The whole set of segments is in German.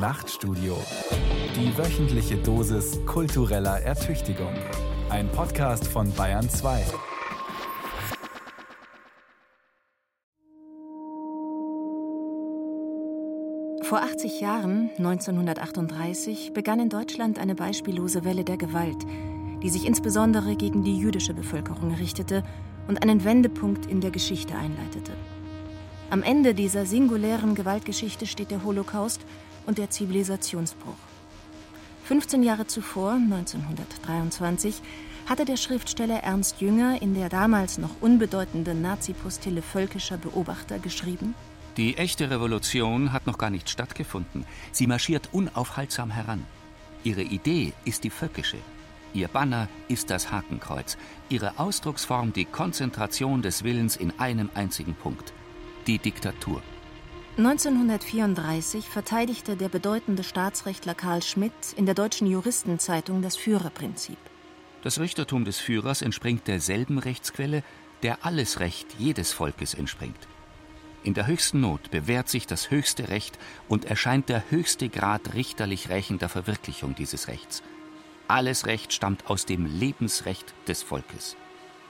Nachtstudio. Die wöchentliche Dosis kultureller Ertüchtigung. Ein Podcast von Bayern 2. Vor 80 Jahren, 1938, begann in Deutschland eine beispiellose Welle der Gewalt, die sich insbesondere gegen die jüdische Bevölkerung richtete und einen Wendepunkt in der Geschichte einleitete. Am Ende dieser singulären Gewaltgeschichte steht der Holocaust und der Zivilisationsbruch. 15 Jahre zuvor, 1923, hatte der Schriftsteller Ernst Jünger in der damals noch unbedeutenden Nazi-Postille Völkischer Beobachter geschrieben: Die echte Revolution hat noch gar nicht stattgefunden. Sie marschiert unaufhaltsam heran. Ihre Idee ist die völkische. Ihr Banner ist das Hakenkreuz. Ihre Ausdrucksform die Konzentration des Willens in einem einzigen Punkt die Diktatur. 1934 verteidigte der bedeutende Staatsrechtler Karl Schmidt in der Deutschen Juristenzeitung das Führerprinzip. Das Richtertum des Führers entspringt derselben Rechtsquelle, der alles Recht jedes Volkes entspringt. In der höchsten Not bewährt sich das höchste Recht und erscheint der höchste Grad richterlich rächender Verwirklichung dieses Rechts. Alles Recht stammt aus dem Lebensrecht des Volkes.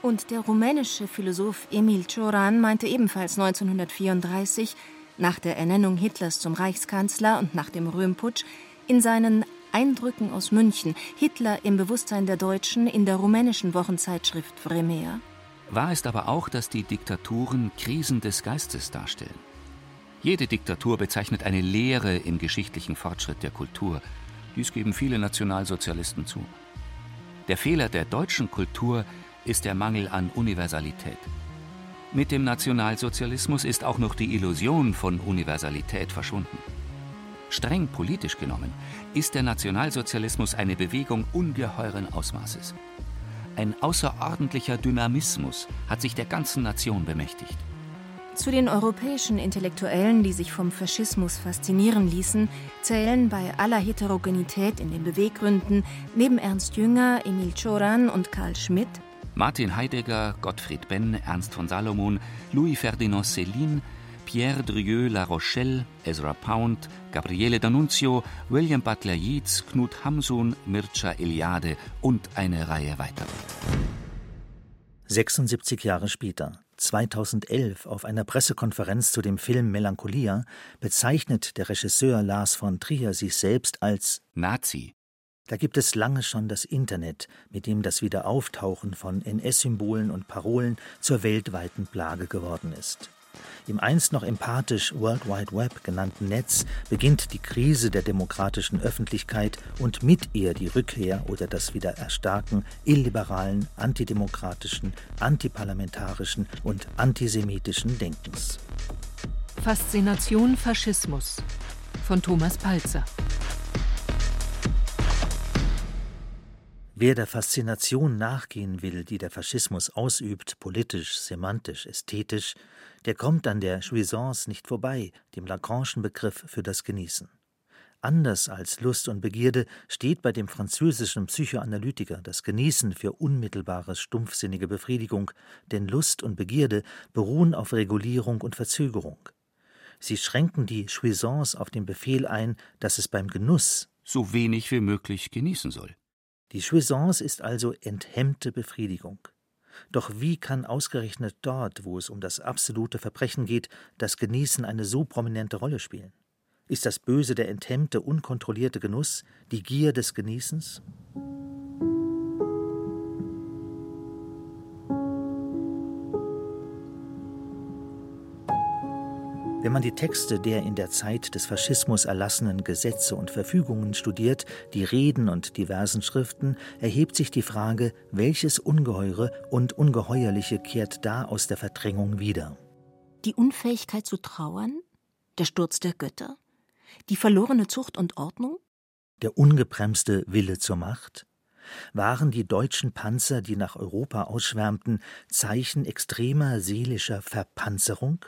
Und der rumänische Philosoph Emil Cioran meinte ebenfalls 1934, nach der Ernennung Hitlers zum Reichskanzler und nach dem Röhmputsch, in seinen Eindrücken aus München, Hitler im Bewusstsein der Deutschen in der rumänischen Wochenzeitschrift Vremea. Wahr ist aber auch, dass die Diktaturen Krisen des Geistes darstellen. Jede Diktatur bezeichnet eine Lehre im geschichtlichen Fortschritt der Kultur. Dies geben viele Nationalsozialisten zu. Der Fehler der deutschen Kultur ist der Mangel an Universalität. Mit dem Nationalsozialismus ist auch noch die Illusion von Universalität verschwunden. Streng politisch genommen ist der Nationalsozialismus eine Bewegung ungeheuren Ausmaßes. Ein außerordentlicher Dynamismus hat sich der ganzen Nation bemächtigt. Zu den europäischen Intellektuellen, die sich vom Faschismus faszinieren ließen, zählen bei aller Heterogenität in den Beweggründen neben Ernst Jünger, Emil Cioran und Karl Schmidt Martin Heidegger, Gottfried Benn, Ernst von Salomon, Louis Ferdinand Céline, Pierre Drieux La Rochelle, Ezra Pound, Gabriele D'Annunzio, William Butler Yeats, Knut Hamsun, Mircea Eliade und eine Reihe weiterer. 76 Jahre später, 2011, auf einer Pressekonferenz zu dem Film Melancholia, bezeichnet der Regisseur Lars von Trier sich selbst als Nazi. Da gibt es lange schon das Internet, mit dem das Wiederauftauchen von NS-Symbolen und Parolen zur weltweiten Plage geworden ist. Im einst noch empathisch World Wide Web genannten Netz beginnt die Krise der demokratischen Öffentlichkeit und mit ihr die Rückkehr oder das Wiedererstarken illiberalen, antidemokratischen, antiparlamentarischen und antisemitischen Denkens. Faszination Faschismus von Thomas Palzer Wer der Faszination nachgehen will, die der Faschismus ausübt, politisch, semantisch, ästhetisch, der kommt an der Jouissance nicht vorbei, dem Lacanischen Begriff für das Genießen. Anders als Lust und Begierde steht bei dem französischen Psychoanalytiker das Genießen für unmittelbare, stumpfsinnige Befriedigung, denn Lust und Begierde beruhen auf Regulierung und Verzögerung. Sie schränken die Jouissance auf den Befehl ein, dass es beim Genuss so wenig wie möglich genießen soll. Die Jouissance ist also enthemmte Befriedigung. Doch wie kann ausgerechnet dort, wo es um das absolute Verbrechen geht, das Genießen eine so prominente Rolle spielen? Ist das Böse der enthemmte, unkontrollierte Genuss, die Gier des Genießens? Wenn man die Texte der in der Zeit des Faschismus erlassenen Gesetze und Verfügungen studiert, die Reden und diversen Schriften, erhebt sich die Frage, welches Ungeheure und Ungeheuerliche kehrt da aus der Verdrängung wieder? Die Unfähigkeit zu trauern? Der Sturz der Götter? Die verlorene Zucht und Ordnung? Der ungebremste Wille zur Macht? Waren die deutschen Panzer, die nach Europa ausschwärmten, Zeichen extremer seelischer Verpanzerung?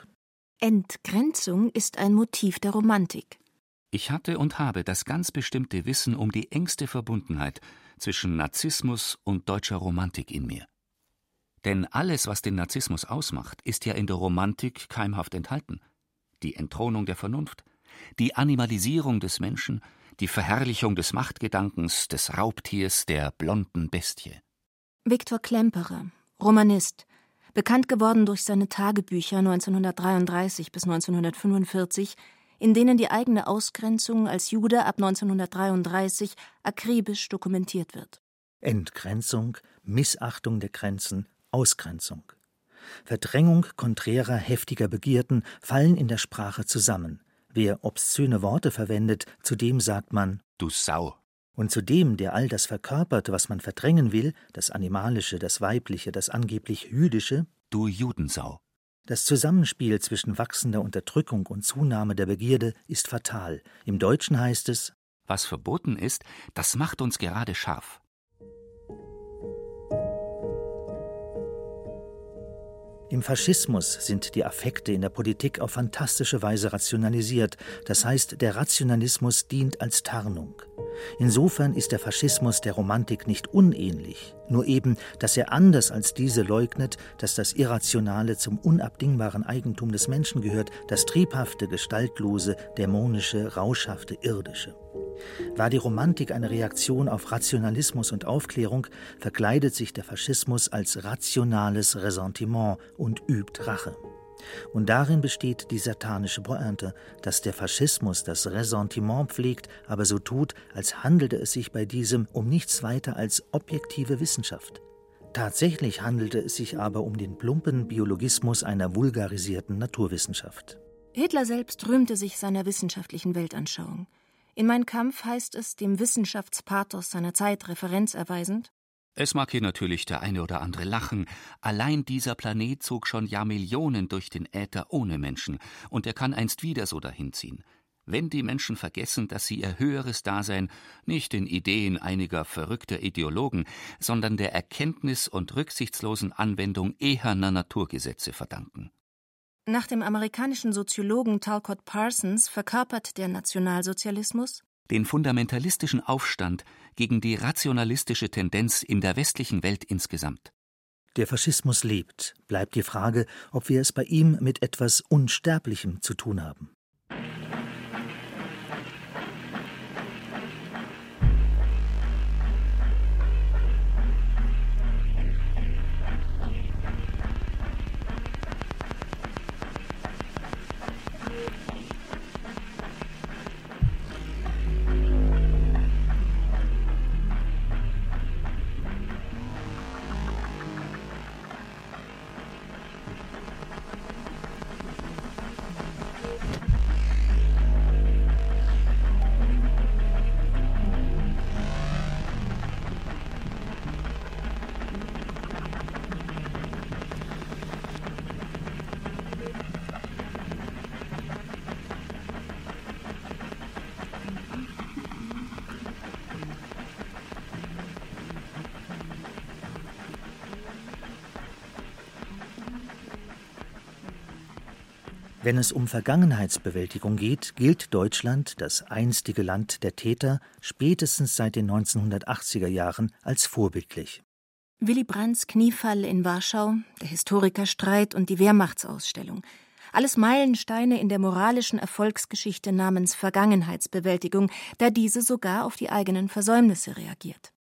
Entgrenzung ist ein Motiv der Romantik. Ich hatte und habe das ganz bestimmte Wissen um die engste Verbundenheit zwischen Narzissmus und deutscher Romantik in mir. Denn alles, was den Narzissmus ausmacht, ist ja in der Romantik keimhaft enthalten. Die Entthronung der Vernunft, Die Animalisierung des Menschen, die Verherrlichung des Machtgedankens, des Raubtiers, der blonden Bestie. Viktor Klemperer, Romanist, bekannt geworden durch seine Tagebücher 1933 bis 1945, in denen die eigene Ausgrenzung als Jude ab 1933 akribisch dokumentiert wird. Entgrenzung, Missachtung der Grenzen, Ausgrenzung. Verdrängung konträrer, heftiger Begierden fallen in der Sprache zusammen. Wer obszöne Worte verwendet, zu dem sagt man Du Sau. Und zu dem, der all das verkörpert, was man verdrängen will, das Animalische, das Weibliche, das angeblich Jüdische, Du Judensau. Das Zusammenspiel zwischen wachsender Unterdrückung und Zunahme der Begierde ist fatal. Im Deutschen heißt es Was verboten ist, das macht uns gerade scharf. Im Faschismus sind die Affekte in der Politik auf fantastische Weise rationalisiert, das heißt, der Rationalismus dient als Tarnung. Insofern ist der Faschismus der Romantik nicht unähnlich, nur eben, dass er anders als diese leugnet, dass das Irrationale zum unabdingbaren Eigentum des Menschen gehört, das triebhafte, gestaltlose, dämonische, rauschhafte, irdische. War die Romantik eine Reaktion auf Rationalismus und Aufklärung, verkleidet sich der Faschismus als rationales Ressentiment und übt Rache. Und darin besteht die satanische Pointe, dass der Faschismus das Ressentiment pflegt, aber so tut, als handelte es sich bei diesem um nichts weiter als objektive Wissenschaft. Tatsächlich handelte es sich aber um den plumpen Biologismus einer vulgarisierten Naturwissenschaft. Hitler selbst rühmte sich seiner wissenschaftlichen Weltanschauung. In Mein Kampf heißt es, dem Wissenschaftspathos seiner Zeit Referenz erweisend es mag hier natürlich der eine oder andere lachen, allein dieser Planet zog schon Jahrmillionen durch den Äther ohne Menschen, und er kann einst wieder so dahinziehen. Wenn die Menschen vergessen, dass sie ihr höheres Dasein nicht den Ideen einiger verrückter Ideologen, sondern der Erkenntnis und rücksichtslosen Anwendung eherner Naturgesetze verdanken. Nach dem amerikanischen Soziologen Talcott Parsons verkörpert der Nationalsozialismus den fundamentalistischen Aufstand gegen die rationalistische Tendenz in der westlichen Welt insgesamt. Der Faschismus lebt, bleibt die Frage, ob wir es bei ihm mit etwas Unsterblichem zu tun haben. Wenn es um Vergangenheitsbewältigung geht, gilt Deutschland, das einstige Land der Täter, spätestens seit den 1980er Jahren als vorbildlich. Willy Brandts Kniefall in Warschau, der Historikerstreit und die Wehrmachtsausstellung. Alles Meilensteine in der moralischen Erfolgsgeschichte namens Vergangenheitsbewältigung, da diese sogar auf die eigenen Versäumnisse reagiert.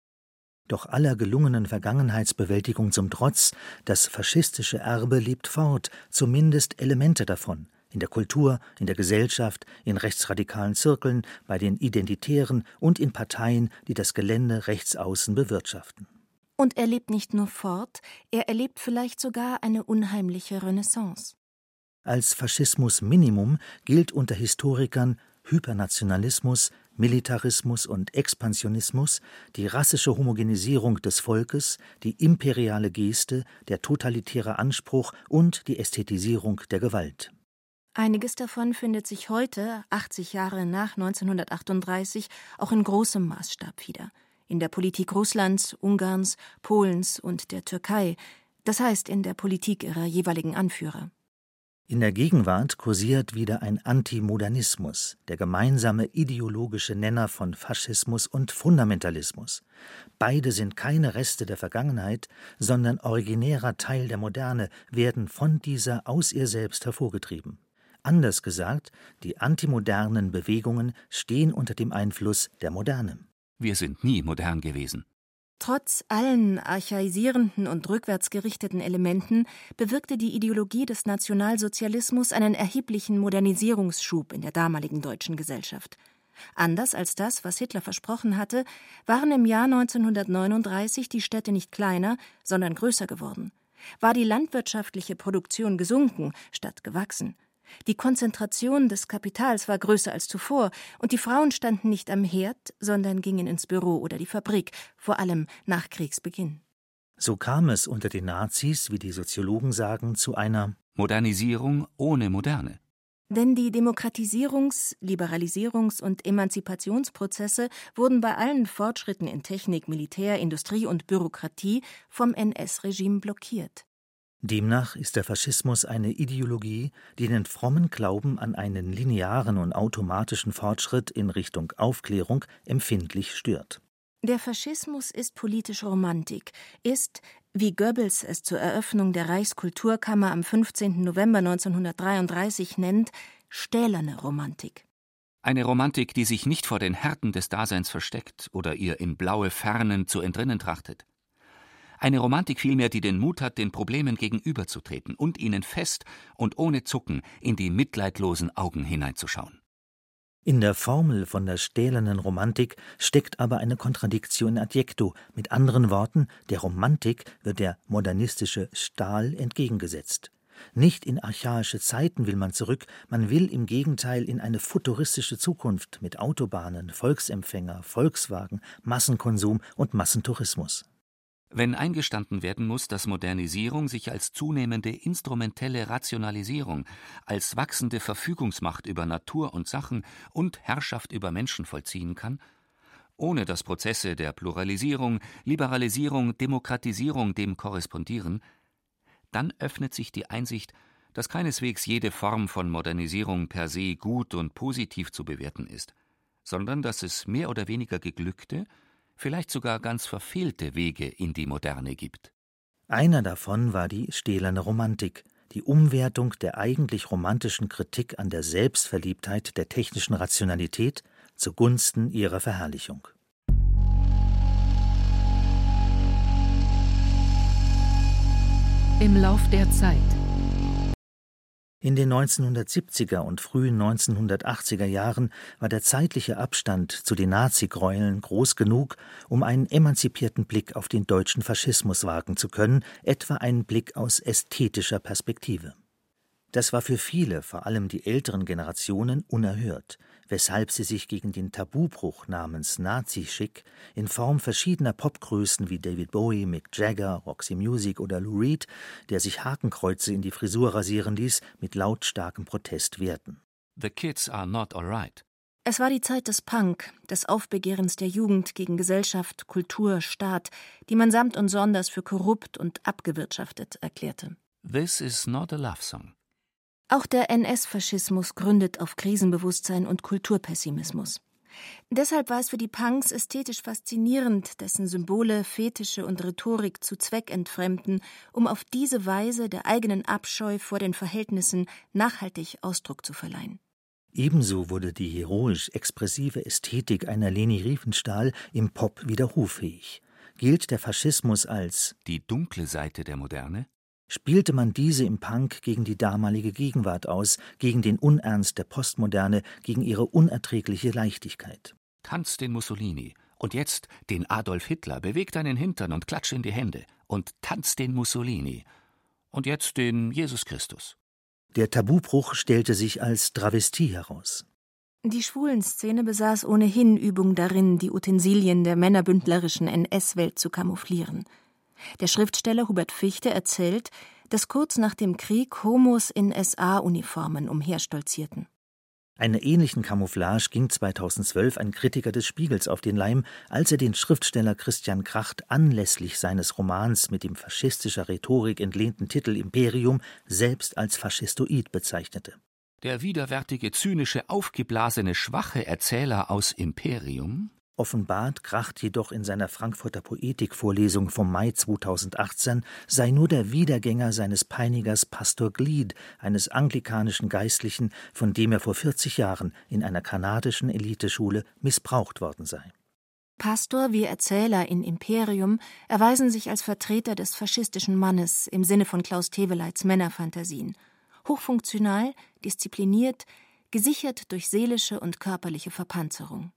Doch aller gelungenen Vergangenheitsbewältigung zum Trotz, das faschistische Erbe lebt fort, zumindest Elemente davon, in der Kultur, in der Gesellschaft, in rechtsradikalen Zirkeln, bei den Identitären und in Parteien, die das Gelände rechtsaußen bewirtschaften. Und er lebt nicht nur fort, er erlebt vielleicht sogar eine unheimliche Renaissance. Als Faschismus Minimum gilt unter Historikern Hypernationalismus, Militarismus und Expansionismus, die rassische Homogenisierung des Volkes, die imperiale Geste, der totalitäre Anspruch und die Ästhetisierung der Gewalt. Einiges davon findet sich heute, 80 Jahre nach 1938, auch in großem Maßstab wieder. In der Politik Russlands, Ungarns, Polens und der Türkei, das heißt in der Politik ihrer jeweiligen Anführer. In der Gegenwart kursiert wieder ein Antimodernismus, der gemeinsame ideologische Nenner von Faschismus und Fundamentalismus. Beide sind keine Reste der Vergangenheit, sondern originärer Teil der Moderne, werden von dieser aus ihr selbst hervorgetrieben. Anders gesagt, die antimodernen Bewegungen stehen unter dem Einfluss der Moderne. Wir sind nie modern gewesen. Trotz allen archaisierenden und rückwärtsgerichteten Elementen bewirkte die Ideologie des Nationalsozialismus einen erheblichen Modernisierungsschub in der damaligen deutschen Gesellschaft. Anders als das, was Hitler versprochen hatte, waren im Jahr 1939 die Städte nicht kleiner, sondern größer geworden. War die landwirtschaftliche Produktion gesunken statt gewachsen. Die Konzentration des Kapitals war größer als zuvor, und die Frauen standen nicht am Herd, sondern gingen ins Büro oder die Fabrik, vor allem nach Kriegsbeginn. So kam es unter den Nazis, wie die Soziologen sagen, zu einer Modernisierung ohne Moderne. Denn die Demokratisierungs-, Liberalisierungs- und Emanzipationsprozesse wurden bei allen Fortschritten in Technik, Militär, Industrie und Bürokratie vom NS-Regime blockiert. Demnach ist der Faschismus eine Ideologie, die den frommen Glauben an einen linearen und automatischen Fortschritt in Richtung Aufklärung empfindlich stört. Der Faschismus ist politische Romantik, ist, wie Goebbels es zur Eröffnung der Reichskulturkammer am 15. November 1933 nennt, stählerne Romantik. Eine Romantik, die sich nicht vor den Härten des Daseins versteckt oder ihr in blaue Fernen zu entrinnen trachtet. Eine Romantik vielmehr, die den Mut hat, den Problemen gegenüberzutreten und ihnen fest und ohne Zucken in die mitleidlosen Augen hineinzuschauen. In der Formel von der stählernen Romantik steckt aber eine Kontradiktion in adjecto. Mit anderen Worten, der Romantik wird der modernistische Stahl entgegengesetzt. Nicht in archaische Zeiten will man zurück, man will im Gegenteil in eine futuristische Zukunft mit Autobahnen, Volksempfänger, Volkswagen, Massenkonsum und Massentourismus. Wenn eingestanden werden muss, dass Modernisierung sich als zunehmende instrumentelle Rationalisierung, als wachsende Verfügungsmacht über Natur und Sachen und Herrschaft über Menschen vollziehen kann, ohne dass Prozesse der Pluralisierung, Liberalisierung, Demokratisierung dem korrespondieren, dann öffnet sich die Einsicht, dass keineswegs jede Form von Modernisierung per se gut und positiv zu bewerten ist, sondern dass es mehr oder weniger geglückte, vielleicht sogar ganz verfehlte Wege in die Moderne gibt. Einer davon war die stählerne Romantik, die Umwertung der eigentlich romantischen Kritik an der Selbstverliebtheit der technischen Rationalität zugunsten ihrer Verherrlichung. Im Lauf der Zeit in den 1970er und frühen 1980er Jahren war der zeitliche Abstand zu den Nazigräueln groß genug, um einen emanzipierten Blick auf den deutschen Faschismus wagen zu können, etwa einen Blick aus ästhetischer Perspektive. Das war für viele, vor allem die älteren Generationen, unerhört weshalb sie sich gegen den Tabubruch namens Nazi-Schick in Form verschiedener Popgrößen wie David Bowie, Mick Jagger, Roxy Music oder Lou Reed, der sich Hakenkreuze in die Frisur rasieren ließ, mit lautstarkem Protest wehrten. The kids are not alright. Es war die Zeit des Punk, des Aufbegehrens der Jugend gegen Gesellschaft, Kultur, Staat, die man samt und sonders für korrupt und abgewirtschaftet erklärte. This is not a love song. Auch der NS-Faschismus gründet auf Krisenbewusstsein und Kulturpessimismus. Deshalb war es für die Punks ästhetisch faszinierend, dessen Symbole, Fetische und Rhetorik zu Zweck entfremden, um auf diese Weise der eigenen Abscheu vor den Verhältnissen nachhaltig Ausdruck zu verleihen. Ebenso wurde die heroisch-expressive Ästhetik einer Leni Riefenstahl im Pop widerrufähig. Gilt der Faschismus als die dunkle Seite der Moderne? Spielte man diese im Punk gegen die damalige Gegenwart aus, gegen den Unernst der Postmoderne, gegen ihre unerträgliche Leichtigkeit. Tanz den Mussolini und jetzt den Adolf Hitler, beweg deinen Hintern und klatsch in die Hände und tanz den Mussolini und jetzt den Jesus Christus. Der Tabubruch stellte sich als Travestie heraus. Die Schwulenszene besaß ohnehin Übung darin, die Utensilien der männerbündlerischen NS-Welt zu kamouflieren – der Schriftsteller Hubert Fichte erzählt, dass kurz nach dem Krieg Homos in SA-Uniformen umherstolzierten. Einer ähnlichen Camouflage ging 2012 ein Kritiker des Spiegels auf den Leim, als er den Schriftsteller Christian Kracht anlässlich seines Romans mit dem faschistischer Rhetorik entlehnten Titel Imperium selbst als faschistoid bezeichnete. Der widerwärtige, zynische, aufgeblasene, schwache Erzähler aus Imperium offenbart Kracht jedoch in seiner Frankfurter Poetikvorlesung vom Mai 2018, sei nur der Wiedergänger seines Peinigers Pastor Glied, eines anglikanischen Geistlichen, von dem er vor 40 Jahren in einer kanadischen Eliteschule missbraucht worden sei. Pastor wie Erzähler in Imperium erweisen sich als Vertreter des faschistischen Mannes im Sinne von Klaus Teweleits Männerfantasien. Hochfunktional, diszipliniert, gesichert durch seelische und körperliche Verpanzerung.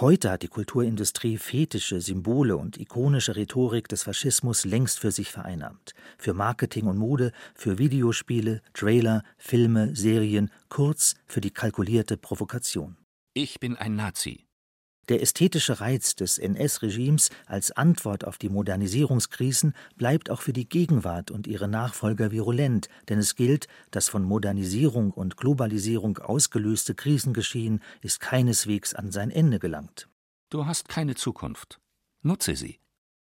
Heute hat die Kulturindustrie fetische, Symbole und ikonische Rhetorik des Faschismus längst für sich vereinnahmt. Für Marketing und Mode, für Videospiele, Trailer, Filme, Serien, kurz für die kalkulierte Provokation. Ich bin ein Nazi. Der ästhetische Reiz des NS-Regimes als Antwort auf die Modernisierungskrisen bleibt auch für die Gegenwart und ihre Nachfolger virulent, denn es gilt, das von Modernisierung und Globalisierung ausgelöste Krisengeschehen ist keineswegs an sein Ende gelangt. Du hast keine Zukunft. Nutze sie.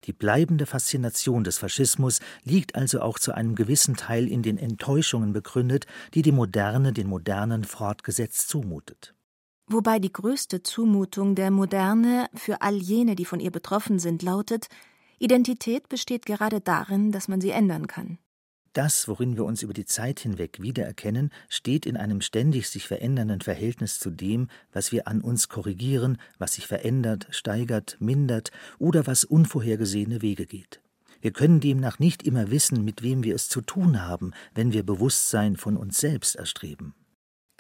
Die bleibende Faszination des Faschismus liegt also auch zu einem gewissen Teil in den Enttäuschungen begründet, die die Moderne den Modernen fortgesetzt zumutet wobei die größte Zumutung der Moderne für all jene, die von ihr betroffen sind, lautet Identität besteht gerade darin, dass man sie ändern kann. Das, worin wir uns über die Zeit hinweg wiedererkennen, steht in einem ständig sich verändernden Verhältnis zu dem, was wir an uns korrigieren, was sich verändert, steigert, mindert oder was unvorhergesehene Wege geht. Wir können demnach nicht immer wissen, mit wem wir es zu tun haben, wenn wir Bewusstsein von uns selbst erstreben.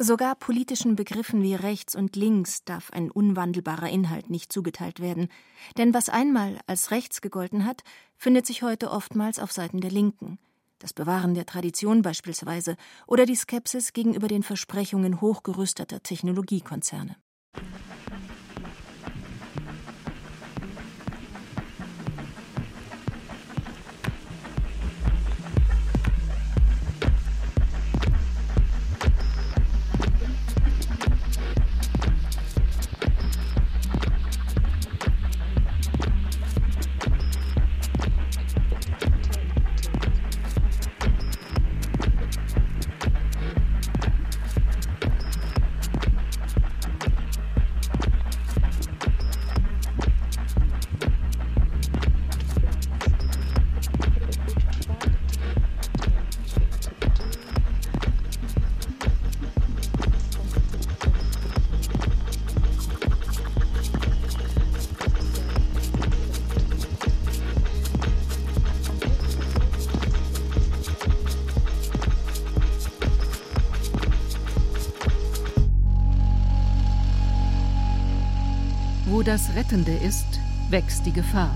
Sogar politischen Begriffen wie rechts und links darf ein unwandelbarer Inhalt nicht zugeteilt werden, denn was einmal als rechts gegolten hat, findet sich heute oftmals auf Seiten der Linken. Das Bewahren der Tradition beispielsweise oder die Skepsis gegenüber den Versprechungen hochgerüsteter Technologiekonzerne. Das Rettende ist, wächst die Gefahr.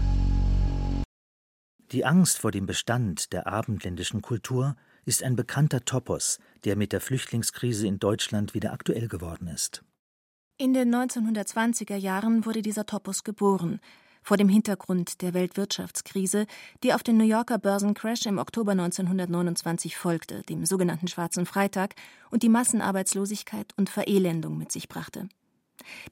Die Angst vor dem Bestand der abendländischen Kultur ist ein bekannter Topos, der mit der Flüchtlingskrise in Deutschland wieder aktuell geworden ist. In den 1920er Jahren wurde dieser Topos geboren, vor dem Hintergrund der Weltwirtschaftskrise, die auf den New Yorker Börsencrash im Oktober 1929 folgte, dem sogenannten Schwarzen Freitag, und die Massenarbeitslosigkeit und Verelendung mit sich brachte.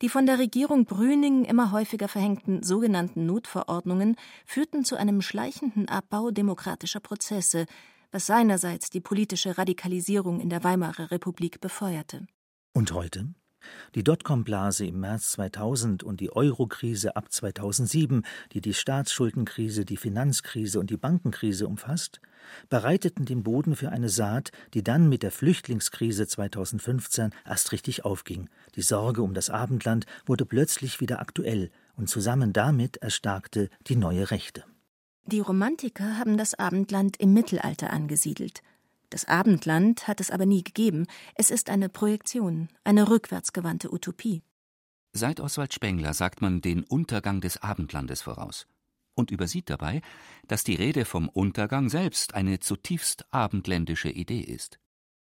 Die von der Regierung Brüning immer häufiger verhängten sogenannten Notverordnungen führten zu einem schleichenden Abbau demokratischer Prozesse, was seinerseits die politische Radikalisierung in der Weimarer Republik befeuerte. Und heute? Die Dotcom-Blase im März 2000 und die Euro-Krise ab 2007, die die Staatsschuldenkrise, die Finanzkrise und die Bankenkrise umfasst, bereiteten den Boden für eine Saat, die dann mit der Flüchtlingskrise 2015 erst richtig aufging. Die Sorge um das Abendland wurde plötzlich wieder aktuell und zusammen damit erstarkte die neue Rechte. Die Romantiker haben das Abendland im Mittelalter angesiedelt. Das Abendland hat es aber nie gegeben. Es ist eine Projektion, eine rückwärtsgewandte Utopie. Seit Oswald Spengler sagt man den Untergang des Abendlandes voraus und übersieht dabei, dass die Rede vom Untergang selbst eine zutiefst abendländische Idee ist.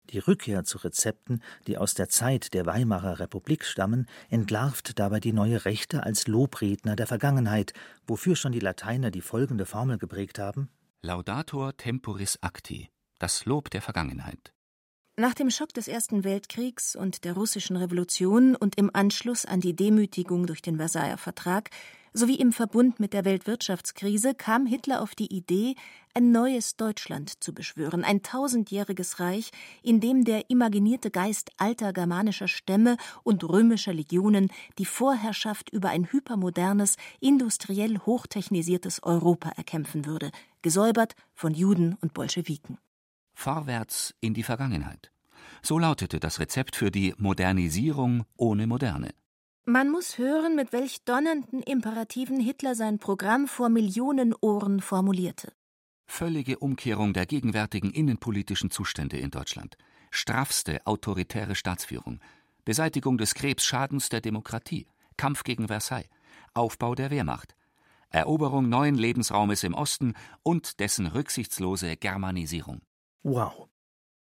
Die Rückkehr zu Rezepten, die aus der Zeit der Weimarer Republik stammen, entlarvt dabei die neue Rechte als Lobredner der Vergangenheit, wofür schon die Lateiner die folgende Formel geprägt haben: Laudator temporis acti das Lob der Vergangenheit. Nach dem Schock des Ersten Weltkriegs und der russischen Revolution und im Anschluss an die Demütigung durch den Versailler Vertrag sowie im Verbund mit der Weltwirtschaftskrise kam Hitler auf die Idee, ein neues Deutschland zu beschwören, ein tausendjähriges Reich, in dem der imaginierte Geist alter germanischer Stämme und römischer Legionen die Vorherrschaft über ein hypermodernes, industriell hochtechnisiertes Europa erkämpfen würde, gesäubert von Juden und Bolschewiken. Vorwärts in die Vergangenheit. So lautete das Rezept für die Modernisierung ohne Moderne. Man muss hören, mit welch donnernden Imperativen Hitler sein Programm vor Millionen Ohren formulierte. Völlige Umkehrung der gegenwärtigen innenpolitischen Zustände in Deutschland. Straffste autoritäre Staatsführung. Beseitigung des Krebsschadens der Demokratie. Kampf gegen Versailles. Aufbau der Wehrmacht. Eroberung neuen Lebensraumes im Osten und dessen rücksichtslose Germanisierung. Wow.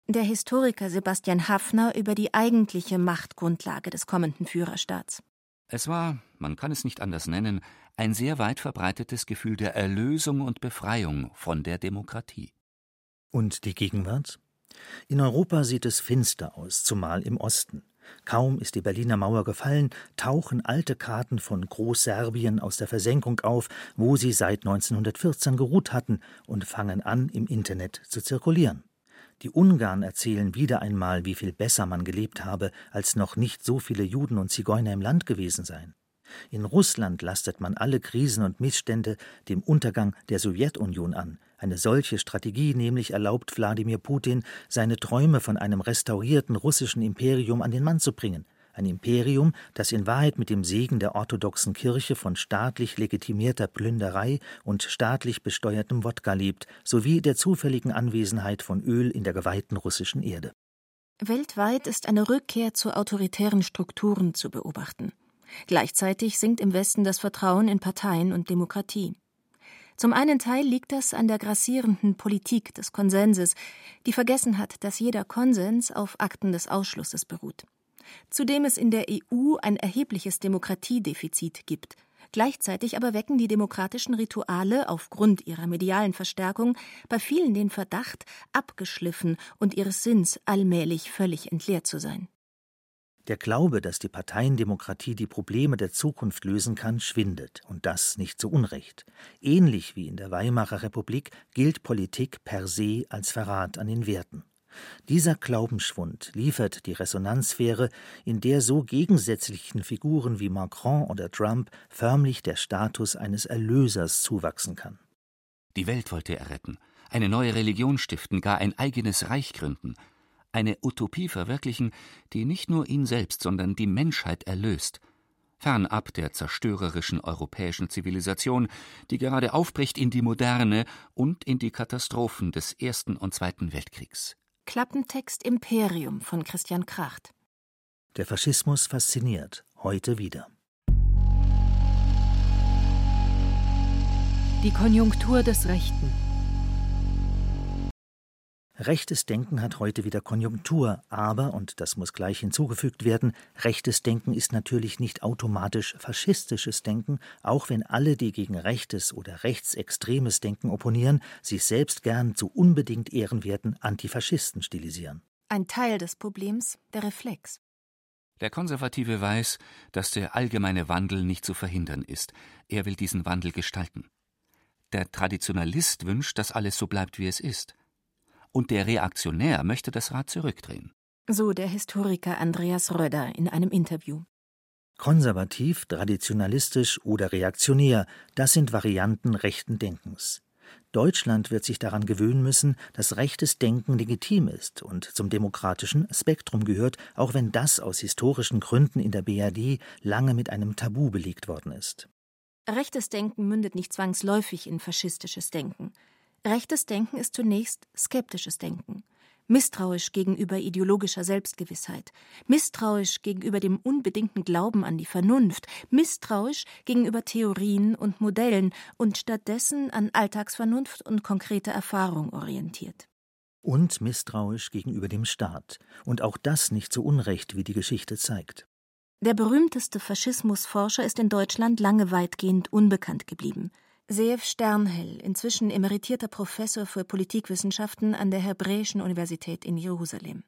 Der Historiker Sebastian Haffner über die eigentliche Machtgrundlage des kommenden Führerstaats. Es war, man kann es nicht anders nennen, ein sehr weit verbreitetes Gefühl der Erlösung und Befreiung von der Demokratie. Und die Gegenwart? In Europa sieht es finster aus, zumal im Osten. Kaum ist die Berliner Mauer gefallen, tauchen alte Karten von Großserbien aus der Versenkung auf, wo sie seit 1914 geruht hatten, und fangen an, im Internet zu zirkulieren. Die Ungarn erzählen wieder einmal, wie viel besser man gelebt habe, als noch nicht so viele Juden und Zigeuner im Land gewesen seien. In Russland lastet man alle Krisen und Missstände dem Untergang der Sowjetunion an. Eine solche Strategie nämlich erlaubt Wladimir Putin, seine Träume von einem restaurierten russischen Imperium an den Mann zu bringen ein Imperium, das in Wahrheit mit dem Segen der orthodoxen Kirche von staatlich legitimierter Plünderei und staatlich besteuertem Wodka lebt, sowie der zufälligen Anwesenheit von Öl in der geweihten russischen Erde. Weltweit ist eine Rückkehr zu autoritären Strukturen zu beobachten. Gleichzeitig sinkt im Westen das Vertrauen in Parteien und Demokratie. Zum einen Teil liegt das an der grassierenden Politik des Konsenses, die vergessen hat, dass jeder Konsens auf Akten des Ausschlusses beruht zudem es in der EU ein erhebliches Demokratiedefizit gibt. Gleichzeitig aber wecken die demokratischen Rituale aufgrund ihrer medialen Verstärkung bei vielen den Verdacht, abgeschliffen und ihres Sinns allmählich völlig entleert zu sein. Der Glaube, dass die Parteiendemokratie die Probleme der Zukunft lösen kann, schwindet, und das nicht zu Unrecht. Ähnlich wie in der Weimarer Republik gilt Politik per se als Verrat an den Werten. Dieser Glaubensschwund liefert die Resonanzsphäre, in der so gegensätzlichen Figuren wie Macron oder Trump förmlich der Status eines Erlösers zuwachsen kann. Die Welt wollte er retten, eine neue Religion stiften, gar ein eigenes Reich gründen, eine Utopie verwirklichen, die nicht nur ihn selbst, sondern die Menschheit erlöst, fernab der zerstörerischen europäischen Zivilisation, die gerade aufbricht in die Moderne und in die Katastrophen des Ersten und Zweiten Weltkriegs. Klappentext Imperium von Christian Kracht. Der Faschismus fasziniert, heute wieder. Die Konjunktur des Rechten. Rechtes Denken hat heute wieder Konjunktur, aber, und das muss gleich hinzugefügt werden, rechtes Denken ist natürlich nicht automatisch faschistisches Denken, auch wenn alle, die gegen rechtes oder rechtsextremes Denken opponieren, sich selbst gern zu unbedingt ehrenwerten Antifaschisten stilisieren. Ein Teil des Problems, der Reflex. Der Konservative weiß, dass der allgemeine Wandel nicht zu verhindern ist. Er will diesen Wandel gestalten. Der Traditionalist wünscht, dass alles so bleibt, wie es ist und der Reaktionär möchte das Rad zurückdrehen. So der Historiker Andreas Röder in einem Interview. Konservativ, traditionalistisch oder reaktionär, das sind Varianten rechten Denkens. Deutschland wird sich daran gewöhnen müssen, dass rechtes Denken legitim ist und zum demokratischen Spektrum gehört, auch wenn das aus historischen Gründen in der BRD lange mit einem Tabu belegt worden ist. Rechtes Denken mündet nicht zwangsläufig in faschistisches Denken. Rechtes Denken ist zunächst skeptisches Denken, misstrauisch gegenüber ideologischer Selbstgewissheit, misstrauisch gegenüber dem unbedingten Glauben an die Vernunft, misstrauisch gegenüber Theorien und Modellen und stattdessen an Alltagsvernunft und konkrete Erfahrung orientiert. Und misstrauisch gegenüber dem Staat, und auch das nicht so unrecht, wie die Geschichte zeigt. Der berühmteste Faschismusforscher ist in Deutschland lange weitgehend unbekannt geblieben. Seev Sternhell, inzwischen emeritierter Professor für Politikwissenschaften an der Hebräischen Universität in Jerusalem.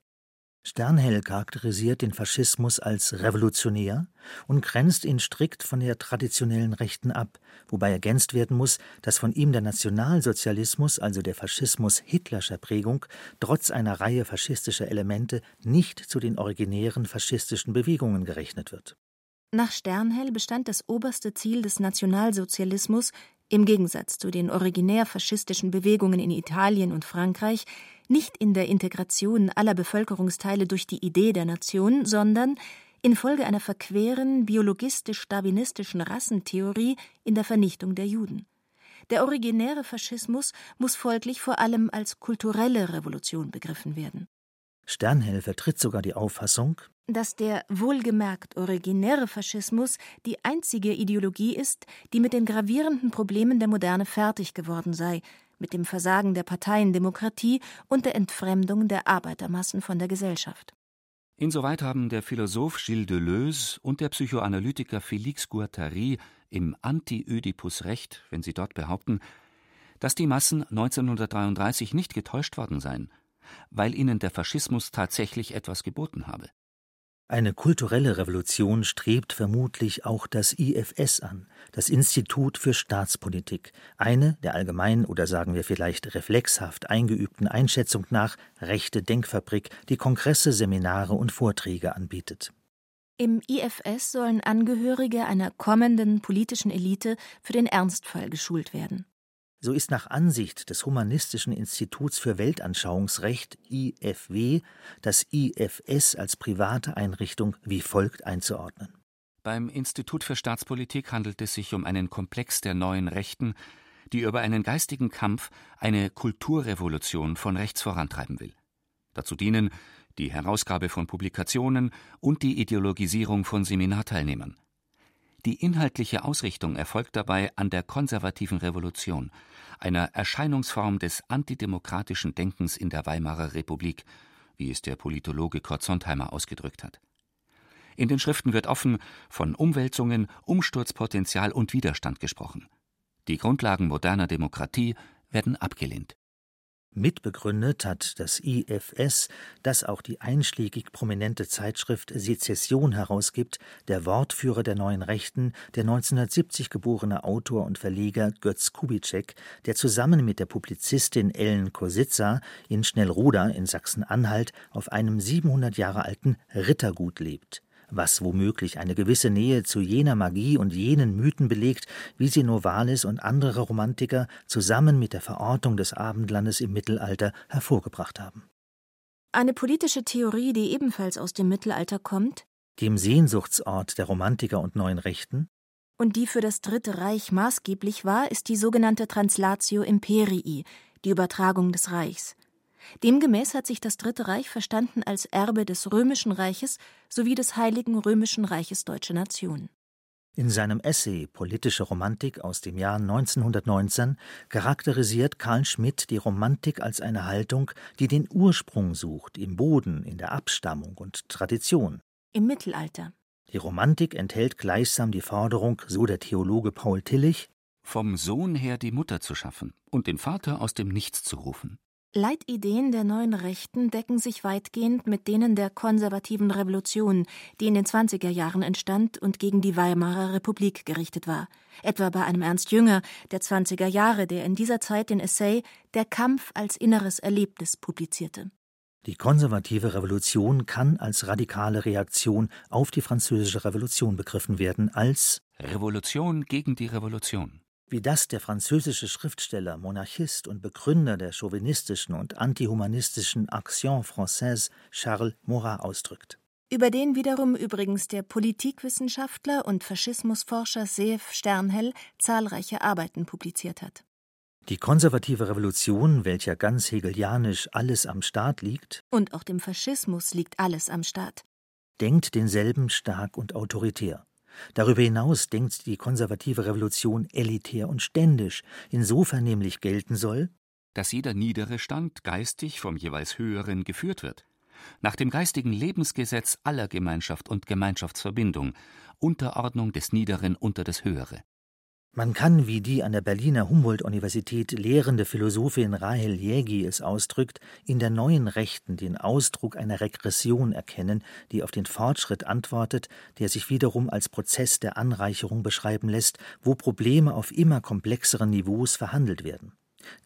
Sternhell charakterisiert den Faschismus als revolutionär und grenzt ihn strikt von der traditionellen Rechten ab, wobei ergänzt werden muss, dass von ihm der Nationalsozialismus, also der Faschismus Hitlerscher Prägung, trotz einer Reihe faschistischer Elemente nicht zu den originären faschistischen Bewegungen gerechnet wird. Nach Sternhell bestand das oberste Ziel des Nationalsozialismus im Gegensatz zu den originär faschistischen Bewegungen in Italien und Frankreich nicht in der Integration aller Bevölkerungsteile durch die Idee der Nation, sondern infolge einer verqueren biologistisch-darwinistischen Rassentheorie in der Vernichtung der Juden. Der originäre Faschismus muss folglich vor allem als kulturelle Revolution begriffen werden. Sternhell vertritt sogar die Auffassung, dass der wohlgemerkt originäre Faschismus die einzige Ideologie ist, die mit den gravierenden Problemen der Moderne fertig geworden sei, mit dem Versagen der Parteiendemokratie und der Entfremdung der Arbeitermassen von der Gesellschaft. Insoweit haben der Philosoph Gilles Deleuze und der Psychoanalytiker Félix Guattari im Anti-Ödipus recht, wenn sie dort behaupten, dass die Massen 1933 nicht getäuscht worden seien, weil ihnen der Faschismus tatsächlich etwas geboten habe. Eine kulturelle Revolution strebt vermutlich auch das IFS an, das Institut für Staatspolitik, eine der allgemein oder sagen wir vielleicht reflexhaft eingeübten Einschätzung nach rechte Denkfabrik, die Kongresse, Seminare und Vorträge anbietet. Im IFS sollen Angehörige einer kommenden politischen Elite für den Ernstfall geschult werden. So ist nach Ansicht des Humanistischen Instituts für Weltanschauungsrecht IFW das IFS als private Einrichtung wie folgt einzuordnen. Beim Institut für Staatspolitik handelt es sich um einen Komplex der neuen Rechten, die über einen geistigen Kampf eine Kulturrevolution von rechts vorantreiben will. Dazu dienen die Herausgabe von Publikationen und die Ideologisierung von Seminarteilnehmern. Die inhaltliche Ausrichtung erfolgt dabei an der konservativen Revolution, einer Erscheinungsform des antidemokratischen Denkens in der Weimarer Republik, wie es der Politologe Kurt Sontheimer ausgedrückt hat. In den Schriften wird offen von Umwälzungen, Umsturzpotenzial und Widerstand gesprochen. Die Grundlagen moderner Demokratie werden abgelehnt. Mitbegründet hat das IFS, das auch die einschlägig prominente Zeitschrift Sezession herausgibt, der Wortführer der Neuen Rechten, der 1970 geborene Autor und Verleger Götz Kubitschek, der zusammen mit der Publizistin Ellen Kositza in Schnellroda in Sachsen-Anhalt auf einem 700 Jahre alten Rittergut lebt was womöglich eine gewisse Nähe zu jener Magie und jenen Mythen belegt, wie sie Novalis und andere Romantiker zusammen mit der Verortung des Abendlandes im Mittelalter hervorgebracht haben. Eine politische Theorie, die ebenfalls aus dem Mittelalter kommt, dem Sehnsuchtsort der Romantiker und neuen Rechten, und die für das Dritte Reich maßgeblich war, ist die sogenannte Translatio Imperii, die Übertragung des Reichs. Demgemäß hat sich das Dritte Reich verstanden als Erbe des Römischen Reiches sowie des Heiligen Römischen Reiches Deutsche Nation. In seinem Essay Politische Romantik aus dem Jahr 1919 charakterisiert Karl Schmidt die Romantik als eine Haltung, die den Ursprung sucht im Boden, in der Abstammung und Tradition. Im Mittelalter. Die Romantik enthält gleichsam die Forderung, so der Theologe Paul Tillich, vom Sohn her die Mutter zu schaffen und den Vater aus dem Nichts zu rufen. Leitideen der neuen Rechten decken sich weitgehend mit denen der konservativen Revolution, die in den 20er Jahren entstand und gegen die Weimarer Republik gerichtet war. Etwa bei einem Ernst Jünger der 20er Jahre, der in dieser Zeit den Essay Der Kampf als inneres Erlebnis publizierte. Die konservative Revolution kann als radikale Reaktion auf die französische Revolution begriffen werden, als Revolution gegen die Revolution wie das der französische Schriftsteller, Monarchist und Begründer der chauvinistischen und antihumanistischen Action Française Charles Maurras ausdrückt. Über den wiederum übrigens der Politikwissenschaftler und Faschismusforscher Seef Sternhell zahlreiche Arbeiten publiziert hat. Die konservative Revolution, welcher ganz hegelianisch alles am Staat liegt, und auch dem Faschismus liegt alles am Staat, denkt denselben stark und autoritär. Darüber hinaus denkt die konservative Revolution elitär und ständisch, insofern nämlich gelten soll, dass jeder niedere Stand geistig vom jeweils höheren geführt wird, nach dem geistigen Lebensgesetz aller Gemeinschaft und Gemeinschaftsverbindung, Unterordnung des Niederen unter das Höhere. Man kann, wie die an der Berliner Humboldt-Universität lehrende Philosophin Rahel Jägi es ausdrückt, in der neuen Rechten den Ausdruck einer Regression erkennen, die auf den Fortschritt antwortet, der sich wiederum als Prozess der Anreicherung beschreiben lässt, wo Probleme auf immer komplexeren Niveaus verhandelt werden.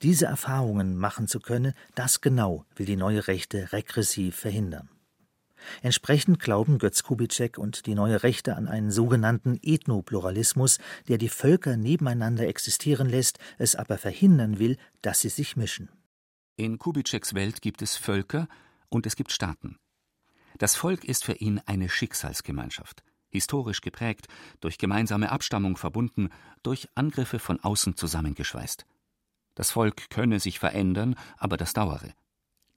Diese Erfahrungen machen zu können, das genau will die neue Rechte regressiv verhindern. Entsprechend glauben Götz Kubitschek und die Neue Rechte an einen sogenannten Ethnopluralismus, der die Völker nebeneinander existieren lässt, es aber verhindern will, dass sie sich mischen. In Kubitscheks Welt gibt es Völker und es gibt Staaten. Das Volk ist für ihn eine Schicksalsgemeinschaft, historisch geprägt, durch gemeinsame Abstammung verbunden, durch Angriffe von außen zusammengeschweißt. Das Volk könne sich verändern, aber das dauere.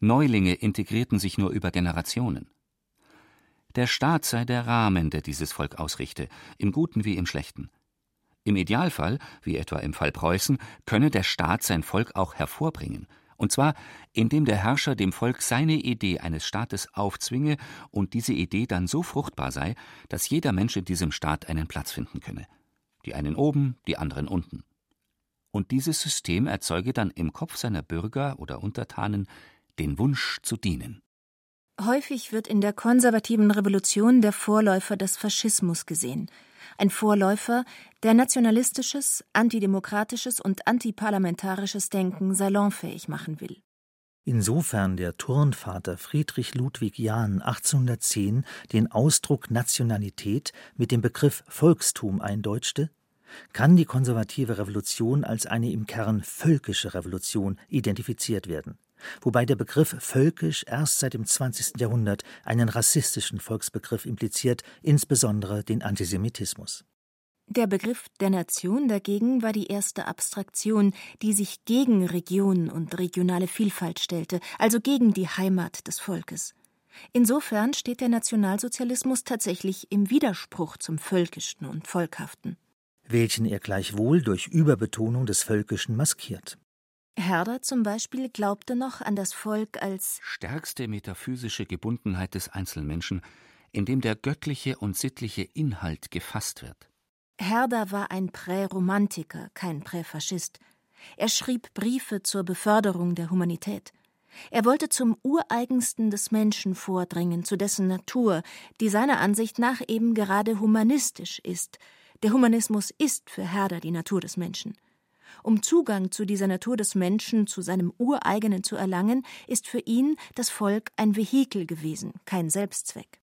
Neulinge integrierten sich nur über Generationen. Der Staat sei der Rahmen, der dieses Volk ausrichte, im Guten wie im Schlechten. Im Idealfall, wie etwa im Fall Preußen, könne der Staat sein Volk auch hervorbringen, und zwar indem der Herrscher dem Volk seine Idee eines Staates aufzwinge und diese Idee dann so fruchtbar sei, dass jeder Mensch in diesem Staat einen Platz finden könne. Die einen oben, die anderen unten. Und dieses System erzeuge dann im Kopf seiner Bürger oder Untertanen den Wunsch zu dienen. Häufig wird in der konservativen Revolution der Vorläufer des Faschismus gesehen. Ein Vorläufer, der nationalistisches, antidemokratisches und antiparlamentarisches Denken salonfähig machen will. Insofern der Turnvater Friedrich Ludwig Jahn 1810 den Ausdruck Nationalität mit dem Begriff Volkstum eindeutschte, kann die konservative Revolution als eine im Kern völkische Revolution identifiziert werden wobei der Begriff völkisch erst seit dem 20. Jahrhundert einen rassistischen Volksbegriff impliziert, insbesondere den Antisemitismus. Der Begriff der Nation dagegen war die erste Abstraktion, die sich gegen Region und regionale Vielfalt stellte, also gegen die Heimat des Volkes. Insofern steht der Nationalsozialismus tatsächlich im Widerspruch zum Völkischen und Volkhaften. Welchen er gleichwohl durch Überbetonung des Völkischen maskiert. Herder zum Beispiel glaubte noch an das Volk als stärkste metaphysische Gebundenheit des Einzelmenschen, in dem der göttliche und sittliche Inhalt gefasst wird. Herder war ein Präromantiker, kein Präfaschist. Er schrieb Briefe zur Beförderung der Humanität. Er wollte zum Ureigensten des Menschen vordringen, zu dessen Natur, die seiner Ansicht nach eben gerade humanistisch ist. Der Humanismus ist für Herder die Natur des Menschen. Um Zugang zu dieser Natur des Menschen, zu seinem Ureigenen zu erlangen, ist für ihn das Volk ein Vehikel gewesen, kein Selbstzweck.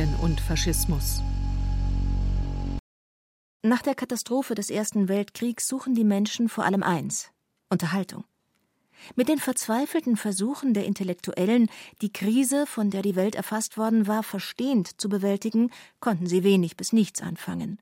Medien und Faschismus. Nach der Katastrophe des Ersten Weltkriegs suchen die Menschen vor allem eins Unterhaltung. Mit den verzweifelten Versuchen der Intellektuellen, die Krise, von der die Welt erfasst worden war, verstehend zu bewältigen, konnten sie wenig bis nichts anfangen.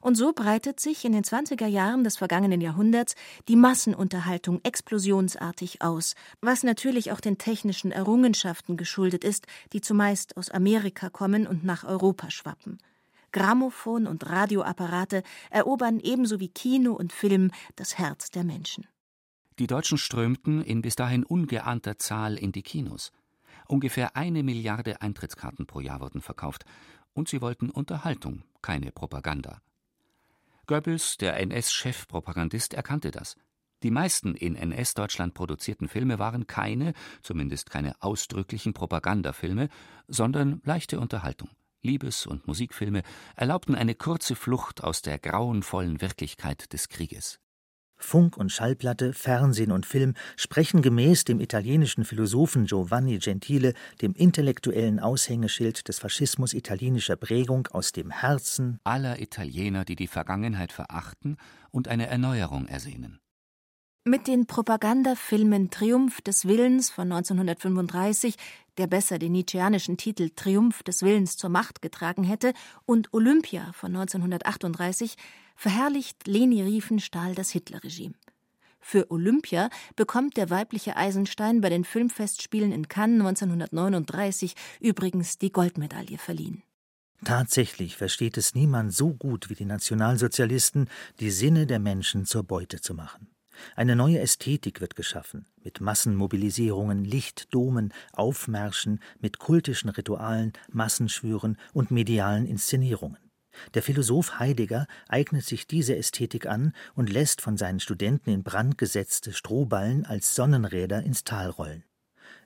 Und so breitet sich in den 20er Jahren des vergangenen Jahrhunderts die Massenunterhaltung explosionsartig aus, was natürlich auch den technischen Errungenschaften geschuldet ist, die zumeist aus Amerika kommen und nach Europa schwappen. Grammophon und Radioapparate erobern ebenso wie Kino und Film das Herz der Menschen. Die Deutschen strömten in bis dahin ungeahnter Zahl in die Kinos. Ungefähr eine Milliarde Eintrittskarten pro Jahr wurden verkauft, und sie wollten Unterhaltung, keine Propaganda. Goebbels, der NS-Chefpropagandist, erkannte das. Die meisten in NS-Deutschland produzierten Filme waren keine, zumindest keine ausdrücklichen Propagandafilme, sondern leichte Unterhaltung. Liebes- und Musikfilme erlaubten eine kurze Flucht aus der grauenvollen Wirklichkeit des Krieges. Funk und Schallplatte, Fernsehen und Film sprechen gemäß dem italienischen Philosophen Giovanni Gentile, dem intellektuellen Aushängeschild des Faschismus italienischer Prägung, aus dem Herzen aller Italiener, die die Vergangenheit verachten und eine Erneuerung ersehnen. Mit den Propagandafilmen Triumph des Willens von 1935, der besser den nietzscheanischen Titel Triumph des Willens zur Macht getragen hätte, und Olympia von 1938 verherrlicht Leni Riefenstahl das Hitlerregime. Für Olympia bekommt der weibliche Eisenstein bei den Filmfestspielen in Cannes 1939 übrigens die Goldmedaille verliehen. Tatsächlich versteht es niemand so gut wie die Nationalsozialisten, die Sinne der Menschen zur Beute zu machen. Eine neue Ästhetik wird geschaffen, mit Massenmobilisierungen, Lichtdomen, Aufmärschen, mit kultischen Ritualen, Massenschwüren und medialen Inszenierungen. Der Philosoph Heidegger eignet sich diese Ästhetik an und lässt von seinen Studenten in Brand gesetzte Strohballen als Sonnenräder ins Tal rollen.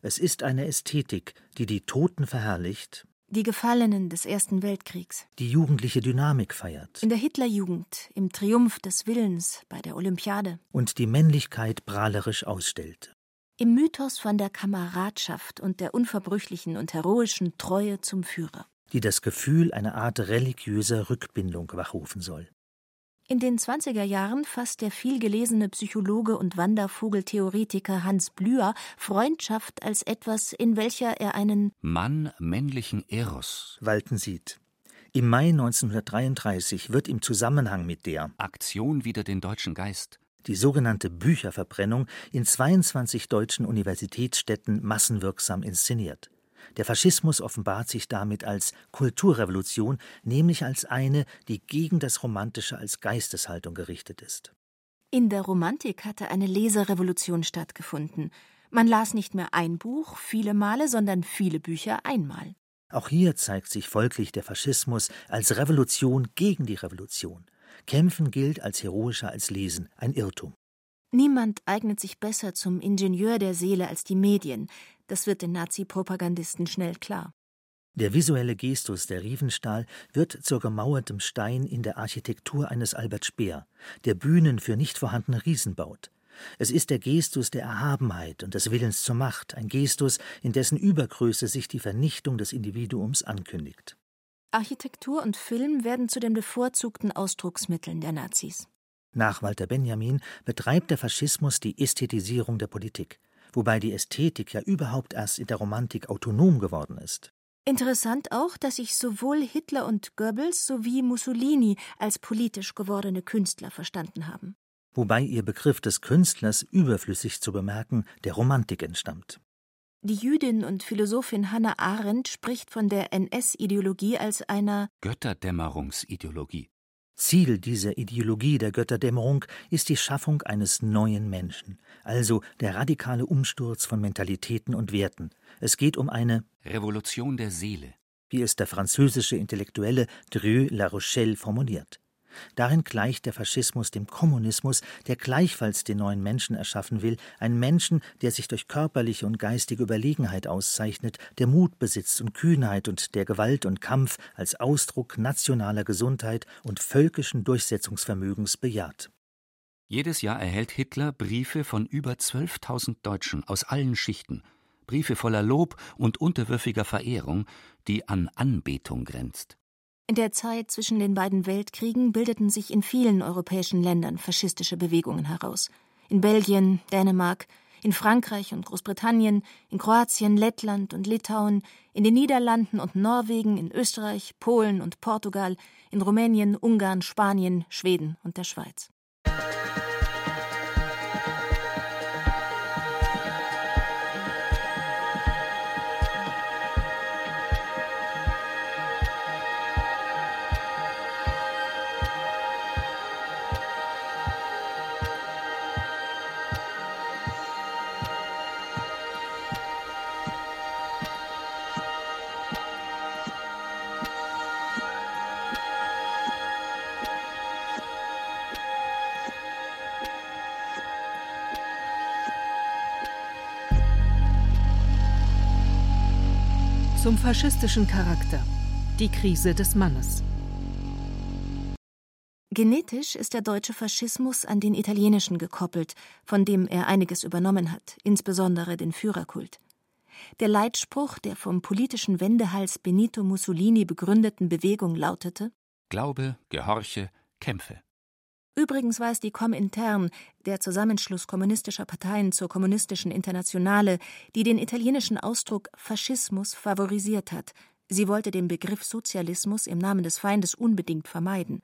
Es ist eine Ästhetik, die die Toten verherrlicht die Gefallenen des Ersten Weltkriegs. Die jugendliche Dynamik feiert. In der Hitlerjugend, im Triumph des Willens, bei der Olympiade. Und die Männlichkeit prahlerisch ausstellt. Im Mythos von der Kameradschaft und der unverbrüchlichen und heroischen Treue zum Führer. Die das Gefühl einer Art religiöser Rückbindung wachrufen soll. In den 20er Jahren fasst der vielgelesene Psychologe und Wandervogeltheoretiker Hans Blüher Freundschaft als etwas, in welcher er einen Mann männlichen Eros walten sieht. Im Mai 1933 wird im Zusammenhang mit der Aktion wider den deutschen Geist die sogenannte Bücherverbrennung in 22 deutschen Universitätsstädten massenwirksam inszeniert. Der Faschismus offenbart sich damit als Kulturrevolution, nämlich als eine, die gegen das Romantische als Geisteshaltung gerichtet ist. In der Romantik hatte eine Leserevolution stattgefunden. Man las nicht mehr ein Buch viele Male, sondern viele Bücher einmal. Auch hier zeigt sich folglich der Faschismus als Revolution gegen die Revolution. Kämpfen gilt als heroischer als Lesen, ein Irrtum. Niemand eignet sich besser zum Ingenieur der Seele als die Medien, das wird den Nazi-Propagandisten schnell klar. Der visuelle Gestus der Riefenstahl wird zur gemauertem Stein in der Architektur eines Albert Speer, der Bühnen für nicht vorhandene Riesen baut. Es ist der Gestus der Erhabenheit und des Willens zur Macht, ein Gestus, in dessen Übergröße sich die Vernichtung des Individuums ankündigt. Architektur und Film werden zu den bevorzugten Ausdrucksmitteln der Nazis. Nach Walter Benjamin betreibt der Faschismus die Ästhetisierung der Politik wobei die Ästhetik ja überhaupt erst in der Romantik autonom geworden ist. Interessant auch, dass sich sowohl Hitler und Goebbels sowie Mussolini als politisch gewordene Künstler verstanden haben. Wobei ihr Begriff des Künstlers überflüssig zu bemerken der Romantik entstammt. Die Jüdin und Philosophin Hannah Arendt spricht von der NS-Ideologie als einer Götterdämmerungsideologie. Ziel dieser Ideologie der Götterdämmerung ist die Schaffung eines neuen Menschen, also der radikale Umsturz von Mentalitäten und Werten. Es geht um eine Revolution der Seele, wie es der französische Intellektuelle Drieu La Rochelle formuliert. Darin gleicht der Faschismus dem Kommunismus, der gleichfalls den neuen Menschen erschaffen will, einen Menschen, der sich durch körperliche und geistige Überlegenheit auszeichnet, der Mut besitzt und Kühnheit und der Gewalt und Kampf als Ausdruck nationaler Gesundheit und völkischen Durchsetzungsvermögens bejaht. Jedes Jahr erhält Hitler Briefe von über 12.000 Deutschen aus allen Schichten, Briefe voller Lob und unterwürfiger Verehrung, die an Anbetung grenzt. In der Zeit zwischen den beiden Weltkriegen bildeten sich in vielen europäischen Ländern faschistische Bewegungen heraus. In Belgien, Dänemark, in Frankreich und Großbritannien, in Kroatien, Lettland und Litauen, in den Niederlanden und Norwegen, in Österreich, Polen und Portugal, in Rumänien, Ungarn, Spanien, Schweden und der Schweiz. Zum faschistischen Charakter. Die Krise des Mannes. Genetisch ist der deutsche Faschismus an den italienischen gekoppelt, von dem er einiges übernommen hat, insbesondere den Führerkult. Der Leitspruch der vom politischen Wendehals Benito Mussolini begründeten Bewegung lautete Glaube, gehorche, kämpfe. Übrigens war es die Comintern, der Zusammenschluss kommunistischer Parteien zur kommunistischen Internationale, die den italienischen Ausdruck Faschismus favorisiert hat. Sie wollte den Begriff Sozialismus im Namen des Feindes unbedingt vermeiden.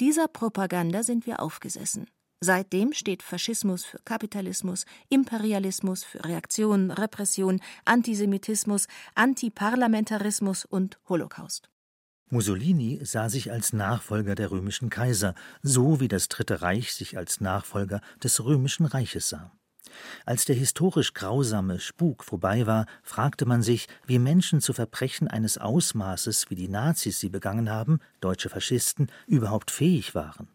Dieser Propaganda sind wir aufgesessen. Seitdem steht Faschismus für Kapitalismus, Imperialismus für Reaktion, Repression, Antisemitismus, Antiparlamentarismus und Holocaust. Mussolini sah sich als Nachfolger der römischen Kaiser, so wie das Dritte Reich sich als Nachfolger des römischen Reiches sah. Als der historisch grausame Spuk vorbei war, fragte man sich, wie Menschen zu Verbrechen eines Ausmaßes, wie die Nazis sie begangen haben, deutsche Faschisten, überhaupt fähig waren.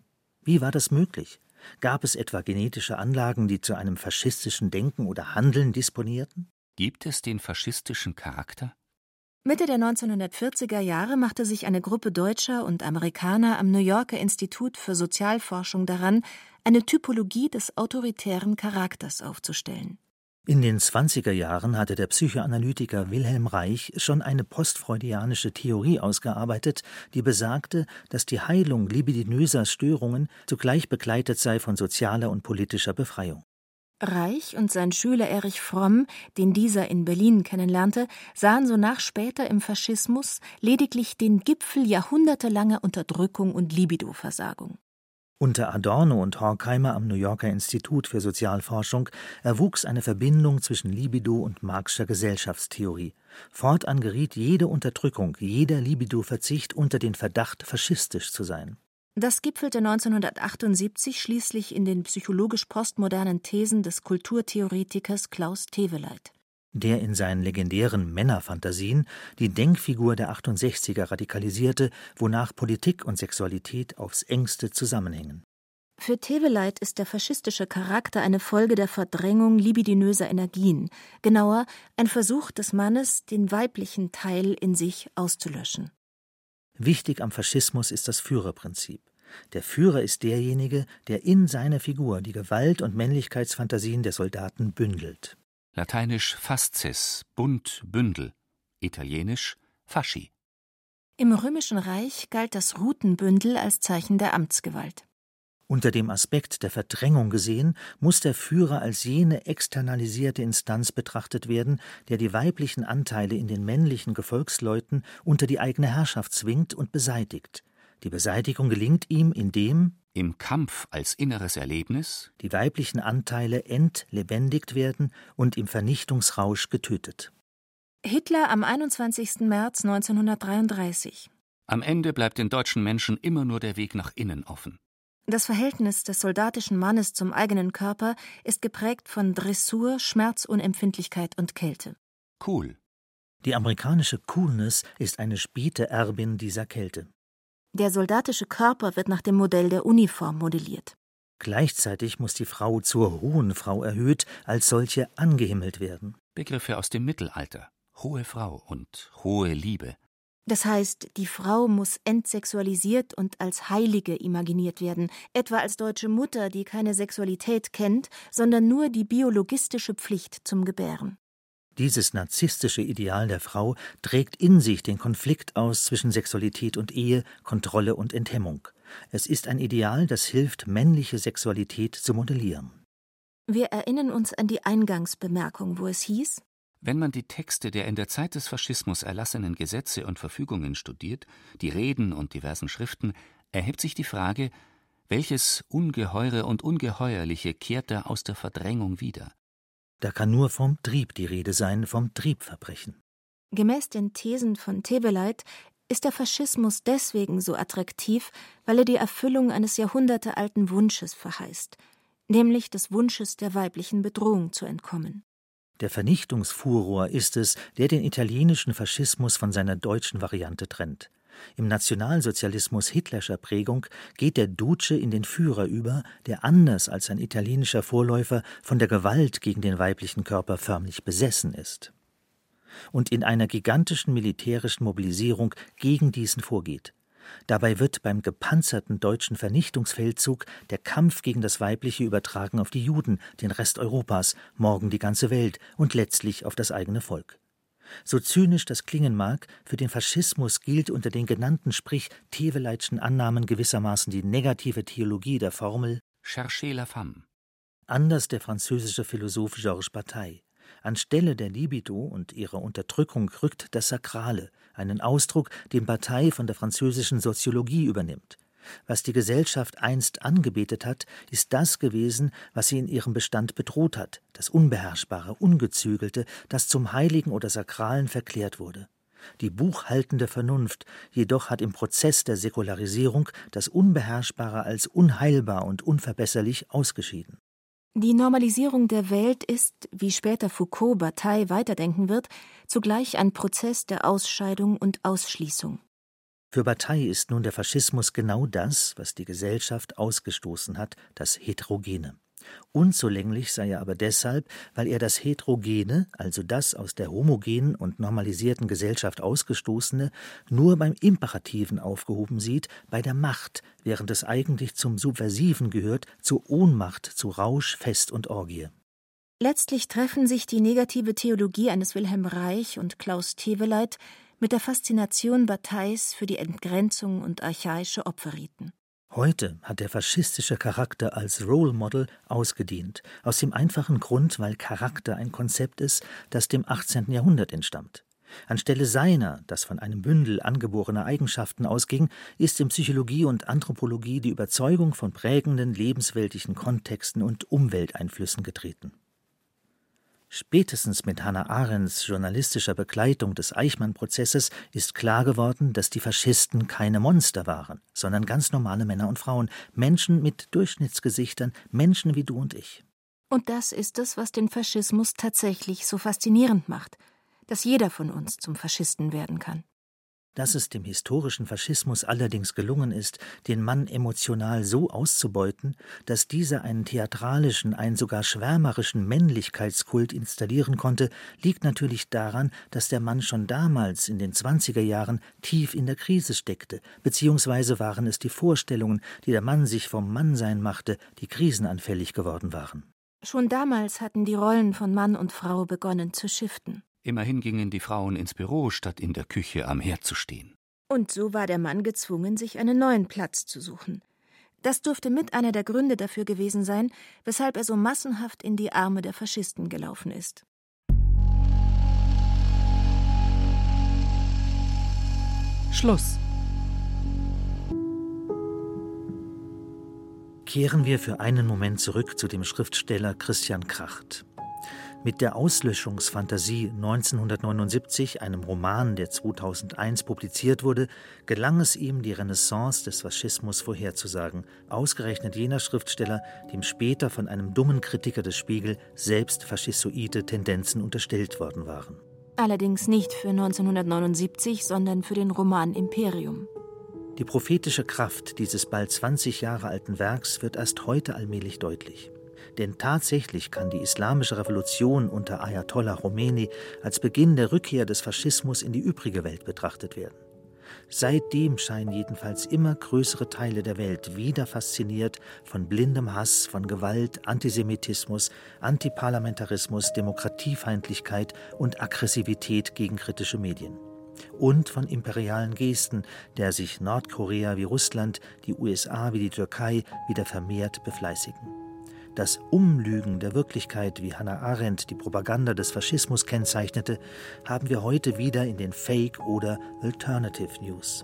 Wie war das möglich? Gab es etwa genetische Anlagen, die zu einem faschistischen Denken oder Handeln disponierten? Gibt es den faschistischen Charakter? Mitte der 1940er Jahre machte sich eine Gruppe Deutscher und Amerikaner am New Yorker Institut für Sozialforschung daran, eine Typologie des autoritären Charakters aufzustellen. In den 20er Jahren hatte der Psychoanalytiker Wilhelm Reich schon eine postfreudianische Theorie ausgearbeitet, die besagte, dass die Heilung libidinöser Störungen zugleich begleitet sei von sozialer und politischer Befreiung. Reich und sein Schüler Erich Fromm, den dieser in Berlin kennenlernte, sahen sonach später im Faschismus lediglich den Gipfel jahrhundertelanger Unterdrückung und Libidoversagung. Unter Adorno und Horkheimer am New Yorker Institut für Sozialforschung erwuchs eine Verbindung zwischen Libido und Marxischer Gesellschaftstheorie. Fortan geriet jede Unterdrückung, jeder Libido-Verzicht unter den Verdacht, faschistisch zu sein. Das gipfelte 1978 schließlich in den psychologisch postmodernen Thesen des Kulturtheoretikers Klaus Teweleit. Der in seinen legendären Männerfantasien die Denkfigur der 68er radikalisierte, wonach Politik und Sexualität aufs engste zusammenhängen. Für Teweleit ist der faschistische Charakter eine Folge der Verdrängung libidinöser Energien, genauer ein Versuch des Mannes, den weiblichen Teil in sich auszulöschen. Wichtig am Faschismus ist das Führerprinzip. Der Führer ist derjenige, der in seiner Figur die Gewalt- und Männlichkeitsfantasien der Soldaten bündelt. Lateinisch fasces, bunt, Bündel. Italienisch fasci. Im Römischen Reich galt das Rutenbündel als Zeichen der Amtsgewalt. Unter dem Aspekt der Verdrängung gesehen, muss der Führer als jene externalisierte Instanz betrachtet werden, der die weiblichen Anteile in den männlichen Gefolgsleuten unter die eigene Herrschaft zwingt und beseitigt. Die Beseitigung gelingt ihm, indem im Kampf als inneres Erlebnis die weiblichen Anteile entlebendigt werden und im Vernichtungsrausch getötet. Hitler am 21. März 1933. Am Ende bleibt den deutschen Menschen immer nur der Weg nach innen offen. Das Verhältnis des soldatischen Mannes zum eigenen Körper ist geprägt von Dressur, Schmerzunempfindlichkeit und Kälte. Cool. Die amerikanische Coolness ist eine späte Erbin dieser Kälte. Der soldatische Körper wird nach dem Modell der Uniform modelliert. Gleichzeitig muss die Frau zur hohen Frau erhöht, als solche angehimmelt werden. Begriffe aus dem Mittelalter. Hohe Frau und hohe Liebe. Das heißt, die Frau muss entsexualisiert und als Heilige imaginiert werden, etwa als deutsche Mutter, die keine Sexualität kennt, sondern nur die biologistische Pflicht zum Gebären. Dieses narzisstische Ideal der Frau trägt in sich den Konflikt aus zwischen Sexualität und Ehe, Kontrolle und Enthemmung. Es ist ein Ideal, das hilft, männliche Sexualität zu modellieren. Wir erinnern uns an die Eingangsbemerkung, wo es hieß, wenn man die Texte der in der Zeit des Faschismus erlassenen Gesetze und Verfügungen studiert, die Reden und diversen Schriften, erhebt sich die Frage, welches Ungeheure und Ungeheuerliche kehrt da aus der Verdrängung wieder? Da kann nur vom Trieb die Rede sein, vom Triebverbrechen. Gemäß den Thesen von Tebeleit ist der Faschismus deswegen so attraktiv, weil er die Erfüllung eines jahrhundertealten Wunsches verheißt, nämlich des Wunsches der weiblichen Bedrohung zu entkommen. Der Vernichtungsfuror ist es, der den italienischen Faschismus von seiner deutschen Variante trennt. Im Nationalsozialismus hitlerscher Prägung geht der Duce in den Führer über, der anders als sein italienischer Vorläufer von der Gewalt gegen den weiblichen Körper förmlich besessen ist. und in einer gigantischen militärischen Mobilisierung gegen diesen vorgeht. Dabei wird beim gepanzerten deutschen Vernichtungsfeldzug der Kampf gegen das Weibliche übertragen auf die Juden, den Rest Europas, morgen die ganze Welt und letztlich auf das eigene Volk. So zynisch das klingen mag, für den Faschismus gilt unter den genannten sprich Teveleitschen Annahmen gewissermaßen die negative Theologie der Formel Cherchez la femme. Anders der französische Philosoph Georges Bataille. Anstelle der Libido und ihrer Unterdrückung rückt das Sakrale, einen Ausdruck, den Bataille von der französischen Soziologie übernimmt. Was die Gesellschaft einst angebetet hat, ist das gewesen, was sie in ihrem Bestand bedroht hat, das Unbeherrschbare, Ungezügelte, das zum Heiligen oder Sakralen verklärt wurde. Die buchhaltende Vernunft jedoch hat im Prozess der Säkularisierung das Unbeherrschbare als unheilbar und unverbesserlich ausgeschieden. Die Normalisierung der Welt ist, wie später Foucault Bataille weiterdenken wird, zugleich ein Prozess der Ausscheidung und Ausschließung. Für Bataille ist nun der Faschismus genau das, was die Gesellschaft ausgestoßen hat, das Heterogene. Unzulänglich sei er aber deshalb, weil er das Heterogene, also das aus der homogenen und normalisierten Gesellschaft ausgestoßene, nur beim Imperativen aufgehoben sieht, bei der Macht, während es eigentlich zum Subversiven gehört, zur Ohnmacht, zu Rausch, Fest und Orgie. Letztlich treffen sich die negative Theologie eines Wilhelm Reich und Klaus Teweleit mit der Faszination Batailles für die Entgrenzung und archaische Opferriten. Heute hat der faschistische Charakter als Role Model ausgedient, aus dem einfachen Grund, weil Charakter ein Konzept ist, das dem 18. Jahrhundert entstammt. Anstelle seiner, das von einem Bündel angeborener Eigenschaften ausging, ist in Psychologie und Anthropologie die Überzeugung von prägenden lebensweltlichen Kontexten und Umwelteinflüssen getreten. Spätestens mit Hannah Arendts journalistischer Begleitung des Eichmann-Prozesses ist klar geworden, dass die Faschisten keine Monster waren, sondern ganz normale Männer und Frauen, Menschen mit Durchschnittsgesichtern, Menschen wie du und ich. Und das ist es, was den Faschismus tatsächlich so faszinierend macht, dass jeder von uns zum Faschisten werden kann. Dass es dem historischen Faschismus allerdings gelungen ist, den Mann emotional so auszubeuten, dass dieser einen theatralischen, einen sogar schwärmerischen Männlichkeitskult installieren konnte, liegt natürlich daran, dass der Mann schon damals in den 20er Jahren tief in der Krise steckte, beziehungsweise waren es die Vorstellungen, die der Mann sich vom Mannsein machte, die krisenanfällig geworden waren. Schon damals hatten die Rollen von Mann und Frau begonnen zu shiften. Immerhin gingen die Frauen ins Büro, statt in der Küche am Herd zu stehen. Und so war der Mann gezwungen, sich einen neuen Platz zu suchen. Das dürfte mit einer der Gründe dafür gewesen sein, weshalb er so massenhaft in die Arme der Faschisten gelaufen ist. Schluss. Kehren wir für einen Moment zurück zu dem Schriftsteller Christian Kracht. Mit der Auslöschungsfantasie 1979, einem Roman, der 2001 publiziert wurde, gelang es ihm, die Renaissance des Faschismus vorherzusagen, ausgerechnet jener Schriftsteller, dem später von einem dummen Kritiker des Spiegel selbst faschistoide Tendenzen unterstellt worden waren. Allerdings nicht für 1979, sondern für den Roman Imperium. Die prophetische Kraft dieses bald 20 Jahre alten Werks wird erst heute allmählich deutlich. Denn tatsächlich kann die islamische Revolution unter Ayatollah Khomeini als Beginn der Rückkehr des Faschismus in die übrige Welt betrachtet werden. Seitdem scheinen jedenfalls immer größere Teile der Welt wieder fasziniert von blindem Hass, von Gewalt, Antisemitismus, Antiparlamentarismus, Demokratiefeindlichkeit und Aggressivität gegen kritische Medien. Und von imperialen Gesten, der sich Nordkorea wie Russland, die USA wie die Türkei wieder vermehrt befleißigen. Das Umlügen der Wirklichkeit, wie Hannah Arendt die Propaganda des Faschismus kennzeichnete, haben wir heute wieder in den Fake- oder Alternative News.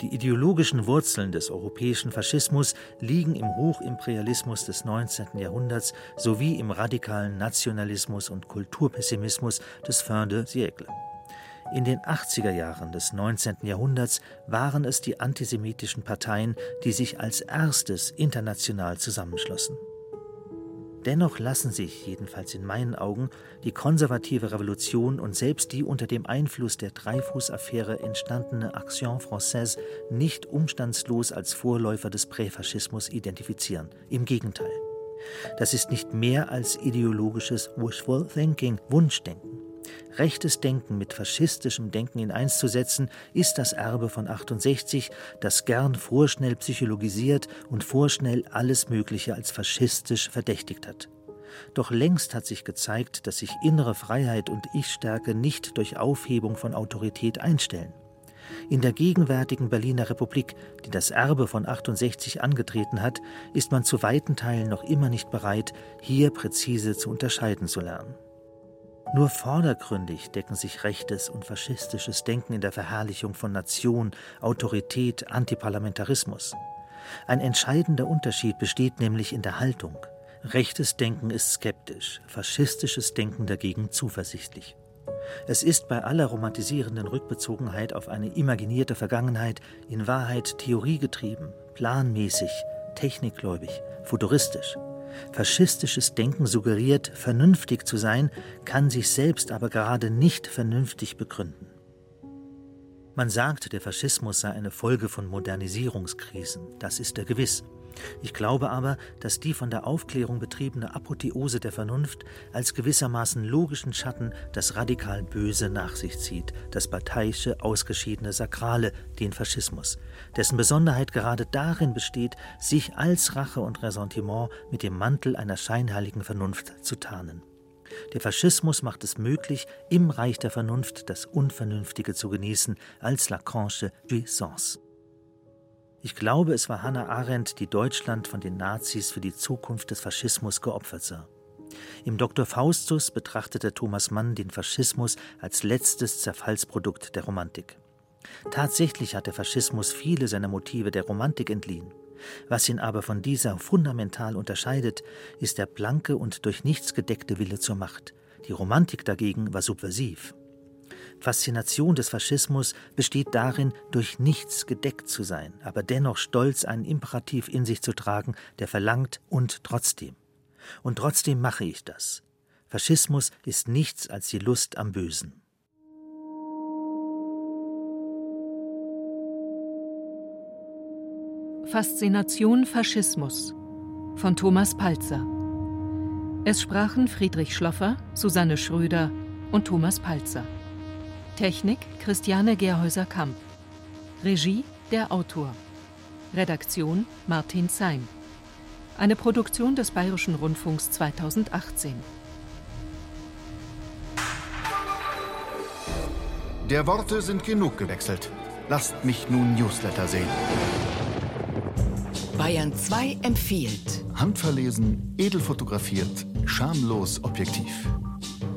Die ideologischen Wurzeln des europäischen Faschismus liegen im Hochimperialismus des 19. Jahrhunderts sowie im radikalen Nationalismus und Kulturpessimismus des Fin de siècle. In den 80er Jahren des 19. Jahrhunderts waren es die antisemitischen Parteien, die sich als erstes international zusammenschlossen. Dennoch lassen sich, jedenfalls in meinen Augen, die konservative Revolution und selbst die unter dem Einfluss der Dreyfus-Affäre entstandene Action Française nicht umstandslos als Vorläufer des Präfaschismus identifizieren. Im Gegenteil. Das ist nicht mehr als ideologisches Wishful Thinking, Wunschdenken. Rechtes Denken mit faschistischem Denken in eins zu setzen, ist das Erbe von 68, das gern vorschnell psychologisiert und vorschnell alles Mögliche als faschistisch verdächtigt hat. Doch längst hat sich gezeigt, dass sich innere Freiheit und Ich-Stärke nicht durch Aufhebung von Autorität einstellen. In der gegenwärtigen Berliner Republik, die das Erbe von 68 angetreten hat, ist man zu weiten Teilen noch immer nicht bereit, hier präzise zu unterscheiden zu lernen. Nur vordergründig decken sich rechtes und faschistisches Denken in der Verherrlichung von Nation, Autorität, Antiparlamentarismus. Ein entscheidender Unterschied besteht nämlich in der Haltung. Rechtes Denken ist skeptisch, faschistisches Denken dagegen zuversichtlich. Es ist bei aller romantisierenden Rückbezogenheit auf eine imaginierte Vergangenheit in Wahrheit theoriegetrieben, planmäßig, technikgläubig, futuristisch. Faschistisches Denken suggeriert, vernünftig zu sein, kann sich selbst aber gerade nicht vernünftig begründen. Man sagt, der Faschismus sei eine Folge von Modernisierungskrisen. Das ist er gewiss. Ich glaube aber, dass die von der Aufklärung betriebene Apotheose der Vernunft als gewissermaßen logischen Schatten das radikal Böse nach sich zieht, das parteiische, ausgeschiedene Sakrale, den Faschismus, dessen Besonderheit gerade darin besteht, sich als Rache und Ressentiment mit dem Mantel einer scheinheiligen Vernunft zu tarnen. Der Faschismus macht es möglich, im Reich der Vernunft das Unvernünftige zu genießen, als Lacanche Jouissance. Ich glaube, es war Hannah Arendt, die Deutschland von den Nazis für die Zukunft des Faschismus geopfert sah. Im Dr. Faustus betrachtete Thomas Mann den Faschismus als letztes Zerfallsprodukt der Romantik. Tatsächlich hat der Faschismus viele seiner Motive der Romantik entliehen. Was ihn aber von dieser fundamental unterscheidet, ist der blanke und durch nichts gedeckte Wille zur Macht. Die Romantik dagegen war subversiv. Faszination des Faschismus besteht darin, durch nichts gedeckt zu sein, aber dennoch stolz einen Imperativ in sich zu tragen, der verlangt und trotzdem. Und trotzdem mache ich das. Faschismus ist nichts als die Lust am Bösen. Faszination Faschismus von Thomas Palzer. Es sprachen Friedrich Schloffer, Susanne Schröder und Thomas Palzer. Technik Christiane Gerhäuser-Kamp. Regie der Autor. Redaktion Martin Zeim. Eine Produktion des Bayerischen Rundfunks 2018. Der Worte sind genug gewechselt. Lasst mich nun Newsletter sehen. Bayern 2 empfiehlt. Handverlesen, edel fotografiert, schamlos objektiv.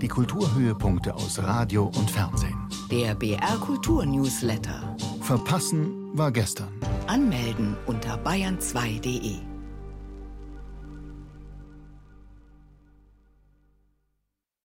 Die Kulturhöhepunkte aus Radio und Fernsehen. Der BR Kultur Newsletter. Verpassen war gestern. Anmelden unter bayern2.de.